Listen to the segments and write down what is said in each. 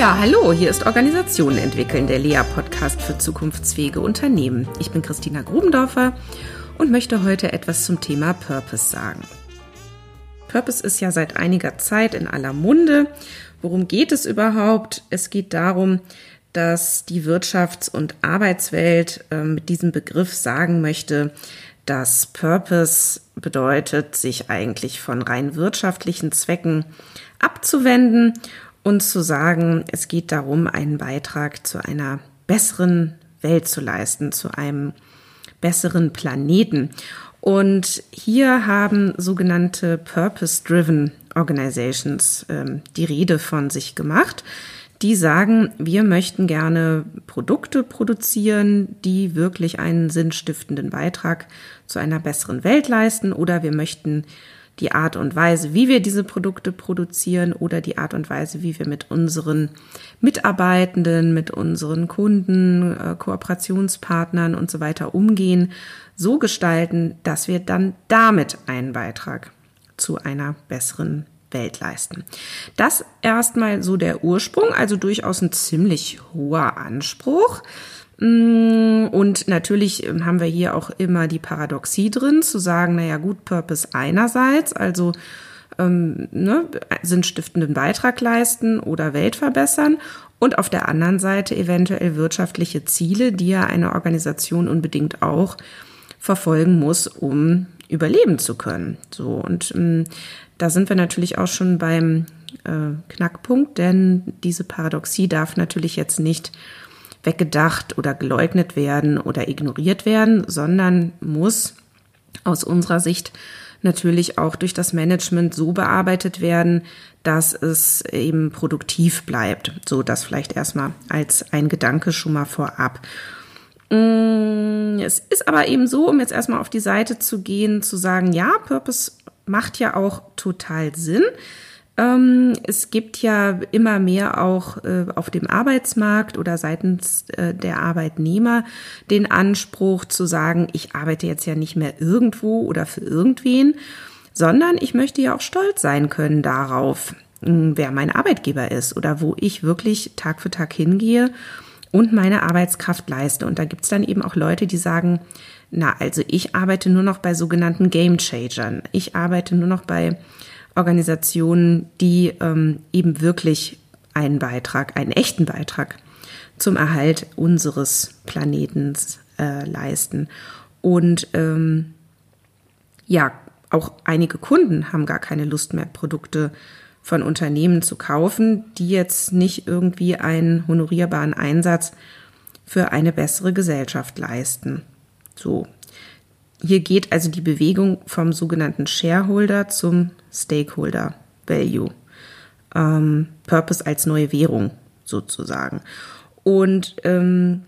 Ja, hallo, hier ist Organisationen entwickeln, der Lea-Podcast für zukunftsfähige Unternehmen. Ich bin Christina Grubendorfer und möchte heute etwas zum Thema Purpose sagen. Purpose ist ja seit einiger Zeit in aller Munde. Worum geht es überhaupt? Es geht darum, dass die Wirtschafts- und Arbeitswelt äh, mit diesem Begriff sagen möchte, dass Purpose bedeutet, sich eigentlich von rein wirtschaftlichen Zwecken abzuwenden und zu sagen, es geht darum, einen Beitrag zu einer besseren Welt zu leisten, zu einem besseren Planeten. Und hier haben sogenannte Purpose-Driven Organizations ähm, die Rede von sich gemacht. Die sagen, wir möchten gerne Produkte produzieren, die wirklich einen sinnstiftenden Beitrag zu einer besseren Welt leisten oder wir möchten die Art und Weise, wie wir diese Produkte produzieren oder die Art und Weise, wie wir mit unseren Mitarbeitenden, mit unseren Kunden, äh, Kooperationspartnern und so weiter umgehen, so gestalten, dass wir dann damit einen Beitrag zu einer besseren Welt leisten. Das erstmal so der Ursprung, also durchaus ein ziemlich hoher Anspruch. Mm, und natürlich ähm, haben wir hier auch immer die Paradoxie drin, zu sagen, naja gut, Purpose einerseits, also ähm, ne, sinnstiftenden Beitrag leisten oder Welt verbessern und auf der anderen Seite eventuell wirtschaftliche Ziele, die ja eine Organisation unbedingt auch verfolgen muss, um überleben zu können. So und ähm, da sind wir natürlich auch schon beim äh, Knackpunkt, denn diese Paradoxie darf natürlich jetzt nicht weggedacht oder geleugnet werden oder ignoriert werden, sondern muss aus unserer Sicht natürlich auch durch das Management so bearbeitet werden, dass es eben produktiv bleibt. So das vielleicht erstmal als ein Gedanke schon mal vorab. Mm, es ist aber eben so, um jetzt erstmal auf die Seite zu gehen, zu sagen, ja, Purpose macht ja auch total Sinn. Ähm, es gibt ja immer mehr auch äh, auf dem Arbeitsmarkt oder seitens äh, der Arbeitnehmer den Anspruch zu sagen, ich arbeite jetzt ja nicht mehr irgendwo oder für irgendwen, sondern ich möchte ja auch stolz sein können darauf, wer mein Arbeitgeber ist oder wo ich wirklich Tag für Tag hingehe und meine Arbeitskraft leiste. Und da gibt's dann eben auch Leute, die sagen, na, also ich arbeite nur noch bei sogenannten Game Changern. Ich arbeite nur noch bei Organisationen, die ähm, eben wirklich einen Beitrag, einen echten Beitrag zum Erhalt unseres Planetens äh, leisten. Und ähm, ja, auch einige Kunden haben gar keine Lust mehr, Produkte von Unternehmen zu kaufen, die jetzt nicht irgendwie einen honorierbaren Einsatz für eine bessere Gesellschaft leisten. So, hier geht also die Bewegung vom sogenannten Shareholder zum Stakeholder Value. Ähm, Purpose als neue Währung sozusagen. Und ähm,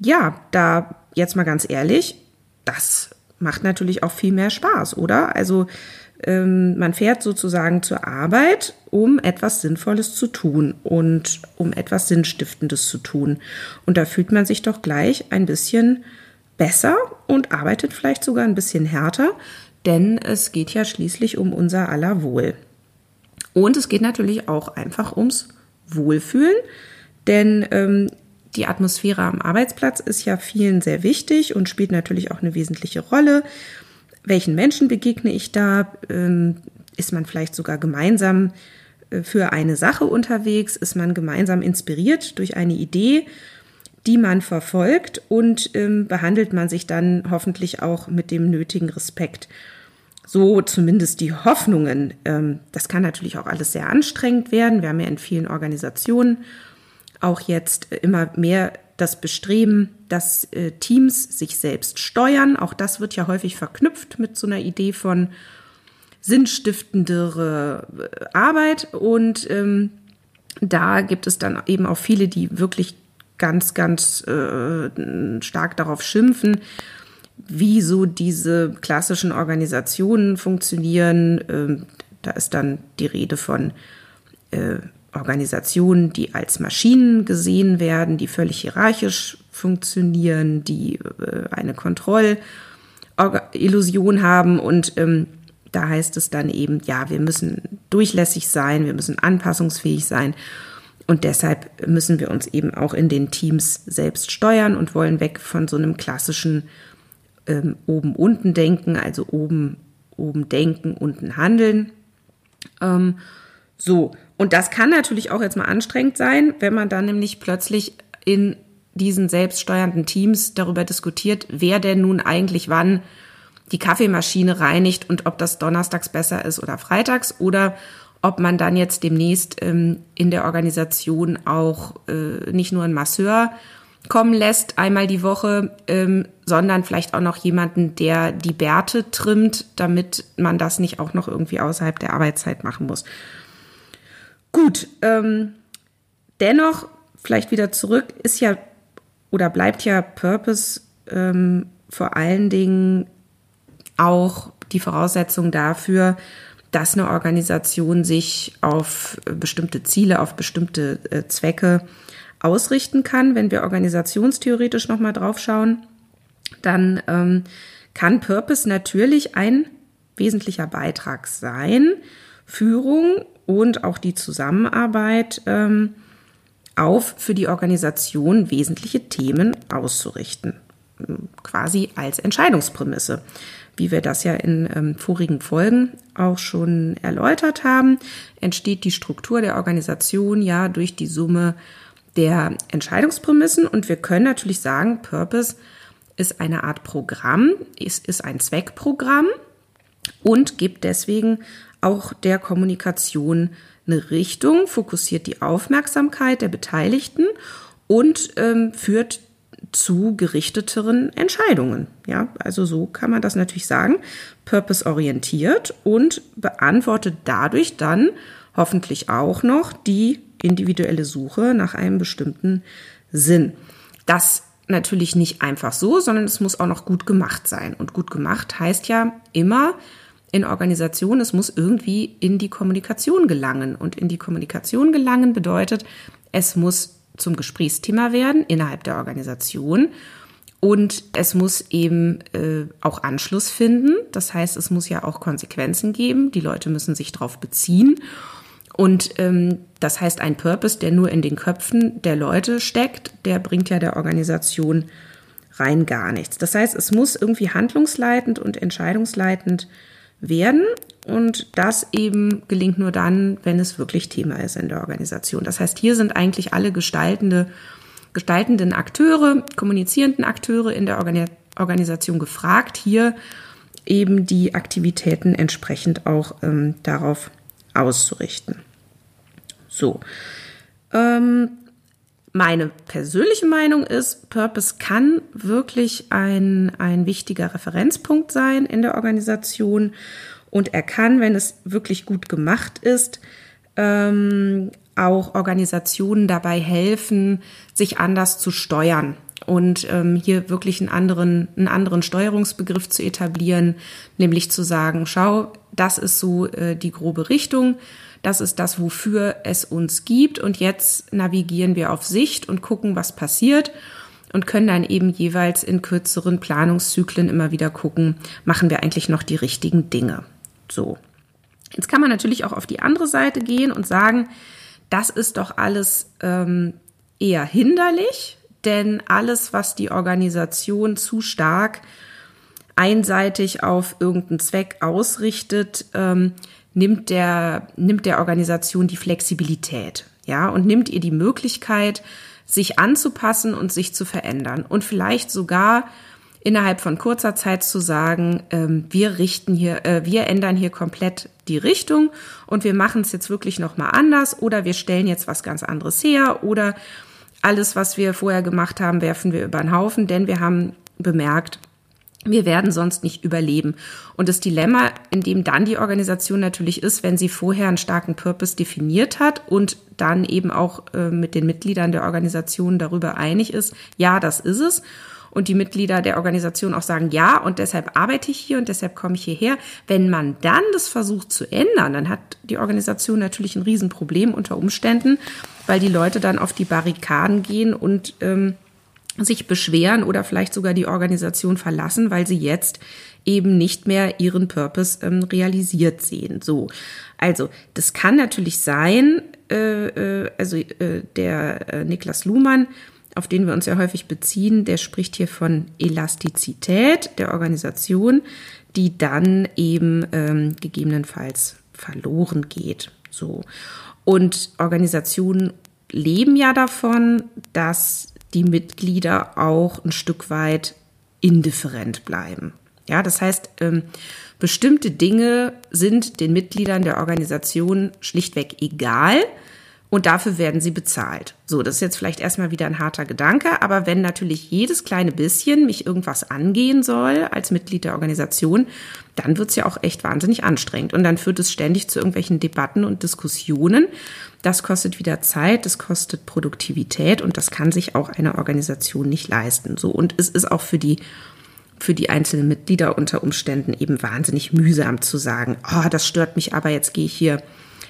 ja, da jetzt mal ganz ehrlich, das macht natürlich auch viel mehr Spaß, oder? Also ähm, man fährt sozusagen zur Arbeit, um etwas Sinnvolles zu tun und um etwas Sinnstiftendes zu tun. Und da fühlt man sich doch gleich ein bisschen besser und arbeitet vielleicht sogar ein bisschen härter, denn es geht ja schließlich um unser aller Wohl. Und es geht natürlich auch einfach ums Wohlfühlen, denn ähm, die Atmosphäre am Arbeitsplatz ist ja vielen sehr wichtig und spielt natürlich auch eine wesentliche Rolle. Welchen Menschen begegne ich da? Ähm, ist man vielleicht sogar gemeinsam äh, für eine Sache unterwegs? Ist man gemeinsam inspiriert durch eine Idee? Die man verfolgt und ähm, behandelt man sich dann hoffentlich auch mit dem nötigen Respekt. So zumindest die Hoffnungen. Ähm, das kann natürlich auch alles sehr anstrengend werden. Wir haben ja in vielen Organisationen auch jetzt immer mehr das Bestreben, dass äh, Teams sich selbst steuern. Auch das wird ja häufig verknüpft mit so einer Idee von sinnstiftendere äh, Arbeit. Und ähm, da gibt es dann eben auch viele, die wirklich ganz, ganz äh, stark darauf schimpfen, wie so diese klassischen Organisationen funktionieren. Ähm, da ist dann die Rede von äh, Organisationen, die als Maschinen gesehen werden, die völlig hierarchisch funktionieren, die äh, eine Kontrollillusion haben und ähm, da heißt es dann eben, ja, wir müssen durchlässig sein, wir müssen anpassungsfähig sein und deshalb müssen wir uns eben auch in den Teams selbst steuern und wollen weg von so einem klassischen ähm, oben-unten denken, also oben, oben denken, unten handeln. Ähm, so, und das kann natürlich auch jetzt mal anstrengend sein, wenn man dann nämlich plötzlich in diesen selbststeuernden Teams darüber diskutiert, wer denn nun eigentlich wann die Kaffeemaschine reinigt und ob das donnerstags besser ist oder freitags oder ob man dann jetzt demnächst ähm, in der Organisation auch äh, nicht nur einen Masseur kommen lässt, einmal die Woche, ähm, sondern vielleicht auch noch jemanden, der die Bärte trimmt, damit man das nicht auch noch irgendwie außerhalb der Arbeitszeit machen muss. Gut, ähm, dennoch, vielleicht wieder zurück, ist ja oder bleibt ja Purpose ähm, vor allen Dingen auch die Voraussetzung dafür, dass eine Organisation sich auf bestimmte Ziele, auf bestimmte äh, Zwecke ausrichten kann. Wenn wir organisationstheoretisch nochmal drauf schauen, dann ähm, kann Purpose natürlich ein wesentlicher Beitrag sein, Führung und auch die Zusammenarbeit ähm, auf für die Organisation wesentliche Themen auszurichten, quasi als Entscheidungsprämisse wie wir das ja in ähm, vorigen Folgen auch schon erläutert haben, entsteht die Struktur der Organisation ja durch die Summe der Entscheidungsprämissen. Und wir können natürlich sagen, Purpose ist eine Art Programm, es ist ein Zweckprogramm und gibt deswegen auch der Kommunikation eine Richtung, fokussiert die Aufmerksamkeit der Beteiligten und ähm, führt zu gerichteteren Entscheidungen. Ja, also so kann man das natürlich sagen. Purpose-orientiert und beantwortet dadurch dann hoffentlich auch noch die individuelle Suche nach einem bestimmten Sinn. Das natürlich nicht einfach so, sondern es muss auch noch gut gemacht sein. Und gut gemacht heißt ja immer in Organisation, es muss irgendwie in die Kommunikation gelangen. Und in die Kommunikation gelangen bedeutet, es muss zum Gesprächsthema werden innerhalb der Organisation. Und es muss eben äh, auch Anschluss finden. Das heißt, es muss ja auch Konsequenzen geben. Die Leute müssen sich darauf beziehen. Und ähm, das heißt, ein Purpose, der nur in den Köpfen der Leute steckt, der bringt ja der Organisation rein gar nichts. Das heißt, es muss irgendwie handlungsleitend und entscheidungsleitend werden. Und das eben gelingt nur dann, wenn es wirklich Thema ist in der Organisation. Das heißt, hier sind eigentlich alle gestaltende, gestaltenden Akteure, kommunizierenden Akteure in der Organisation gefragt, hier eben die Aktivitäten entsprechend auch ähm, darauf auszurichten. So. Ähm, meine persönliche Meinung ist, Purpose kann wirklich ein, ein wichtiger Referenzpunkt sein in der Organisation. Und er kann, wenn es wirklich gut gemacht ist, ähm, auch Organisationen dabei helfen, sich anders zu steuern und ähm, hier wirklich einen anderen, einen anderen Steuerungsbegriff zu etablieren, nämlich zu sagen, schau, das ist so äh, die grobe Richtung das ist das, wofür es uns gibt. Und jetzt navigieren wir auf Sicht und gucken, was passiert und können dann eben jeweils in kürzeren Planungszyklen immer wieder gucken, machen wir eigentlich noch die richtigen Dinge. So. Jetzt kann man natürlich auch auf die andere Seite gehen und sagen, das ist doch alles ähm, eher hinderlich, denn alles, was die Organisation zu stark einseitig auf irgendeinen Zweck ausrichtet, ähm, nimmt der, nimmt der Organisation die Flexibilität, ja, und nimmt ihr die Möglichkeit, sich anzupassen und sich zu verändern. Und vielleicht sogar innerhalb von kurzer Zeit zu sagen, ähm, wir richten hier, äh, wir ändern hier komplett die Richtung und wir machen es jetzt wirklich noch mal anders oder wir stellen jetzt was ganz anderes her oder alles, was wir vorher gemacht haben, werfen wir über den Haufen, denn wir haben bemerkt, wir werden sonst nicht überleben. Und das Dilemma, in dem dann die Organisation natürlich ist, wenn sie vorher einen starken Purpose definiert hat und dann eben auch äh, mit den Mitgliedern der Organisation darüber einig ist, ja, das ist es. Und die Mitglieder der Organisation auch sagen, ja, und deshalb arbeite ich hier und deshalb komme ich hierher. Wenn man dann das versucht zu ändern, dann hat die Organisation natürlich ein Riesenproblem unter Umständen, weil die Leute dann auf die Barrikaden gehen und ähm, sich beschweren oder vielleicht sogar die Organisation verlassen, weil sie jetzt eben nicht mehr ihren Purpose ähm, realisiert sehen. So, also das kann natürlich sein, äh, äh, also äh, der äh, Niklas Luhmann, auf den wir uns ja häufig beziehen, der spricht hier von Elastizität der Organisation, die dann eben ähm, gegebenenfalls verloren geht. So. Und Organisationen leben ja davon, dass die Mitglieder auch ein Stück weit indifferent bleiben. Ja, das heißt, ähm, bestimmte Dinge sind den Mitgliedern der Organisation schlichtweg egal und dafür werden sie bezahlt. So, das ist jetzt vielleicht erstmal wieder ein harter Gedanke, aber wenn natürlich jedes kleine bisschen mich irgendwas angehen soll als Mitglied der Organisation, dann wird's ja auch echt wahnsinnig anstrengend und dann führt es ständig zu irgendwelchen Debatten und Diskussionen. Das kostet wieder Zeit, das kostet Produktivität und das kann sich auch eine Organisation nicht leisten. So, und es ist auch für die für die einzelnen Mitglieder unter Umständen eben wahnsinnig mühsam zu sagen, oh, das stört mich aber, jetzt gehe ich hier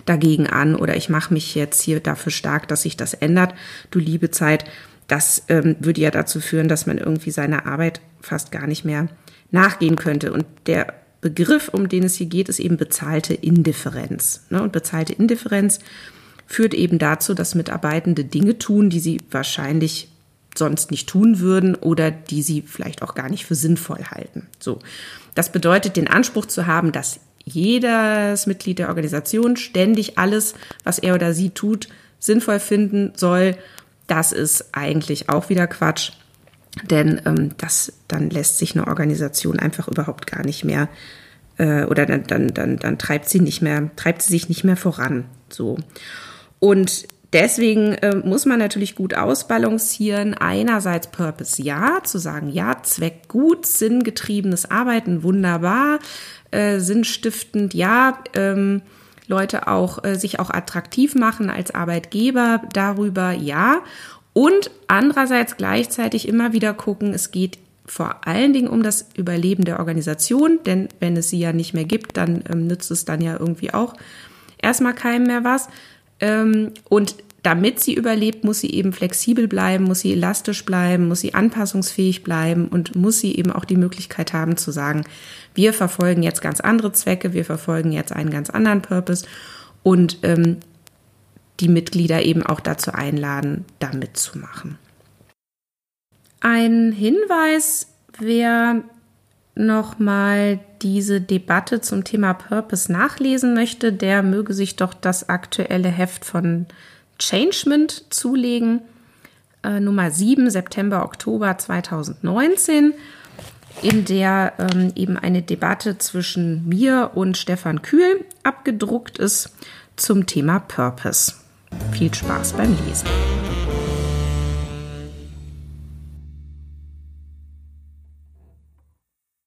dagegen an oder ich mache mich jetzt hier dafür stark, dass sich das ändert. Du liebe Zeit, das ähm, würde ja dazu führen, dass man irgendwie seiner Arbeit fast gar nicht mehr nachgehen könnte. Und der Begriff, um den es hier geht, ist eben bezahlte Indifferenz. Ne? Und bezahlte Indifferenz führt eben dazu, dass Mitarbeitende Dinge tun, die sie wahrscheinlich sonst nicht tun würden oder die sie vielleicht auch gar nicht für sinnvoll halten. So. Das bedeutet, den Anspruch zu haben, dass jedes Mitglied der Organisation ständig alles, was er oder sie tut, sinnvoll finden soll, das ist eigentlich auch wieder Quatsch. Denn ähm, das, dann lässt sich eine Organisation einfach überhaupt gar nicht mehr äh, oder dann, dann, dann, dann treibt sie nicht mehr, treibt sie sich nicht mehr voran. So. Und Deswegen äh, muss man natürlich gut ausbalancieren. Einerseits Purpose ja, zu sagen, ja, Zweck gut, sinngetriebenes Arbeiten wunderbar, äh, sinnstiftend ja, ähm, Leute auch äh, sich auch attraktiv machen als Arbeitgeber darüber ja. Und andererseits gleichzeitig immer wieder gucken, es geht vor allen Dingen um das Überleben der Organisation, denn wenn es sie ja nicht mehr gibt, dann ähm, nützt es dann ja irgendwie auch erstmal keinem mehr was. Ähm, und damit sie überlebt, muss sie eben flexibel bleiben, muss sie elastisch bleiben, muss sie anpassungsfähig bleiben und muss sie eben auch die Möglichkeit haben zu sagen, wir verfolgen jetzt ganz andere Zwecke, wir verfolgen jetzt einen ganz anderen Purpose und ähm, die Mitglieder eben auch dazu einladen, da mitzumachen. Ein Hinweis, wer nochmal diese Debatte zum Thema Purpose nachlesen möchte, der möge sich doch das aktuelle Heft von Changement zulegen. Äh, Nummer 7, September, Oktober 2019, in der ähm, eben eine Debatte zwischen mir und Stefan Kühl abgedruckt ist zum Thema Purpose. Viel Spaß beim Lesen.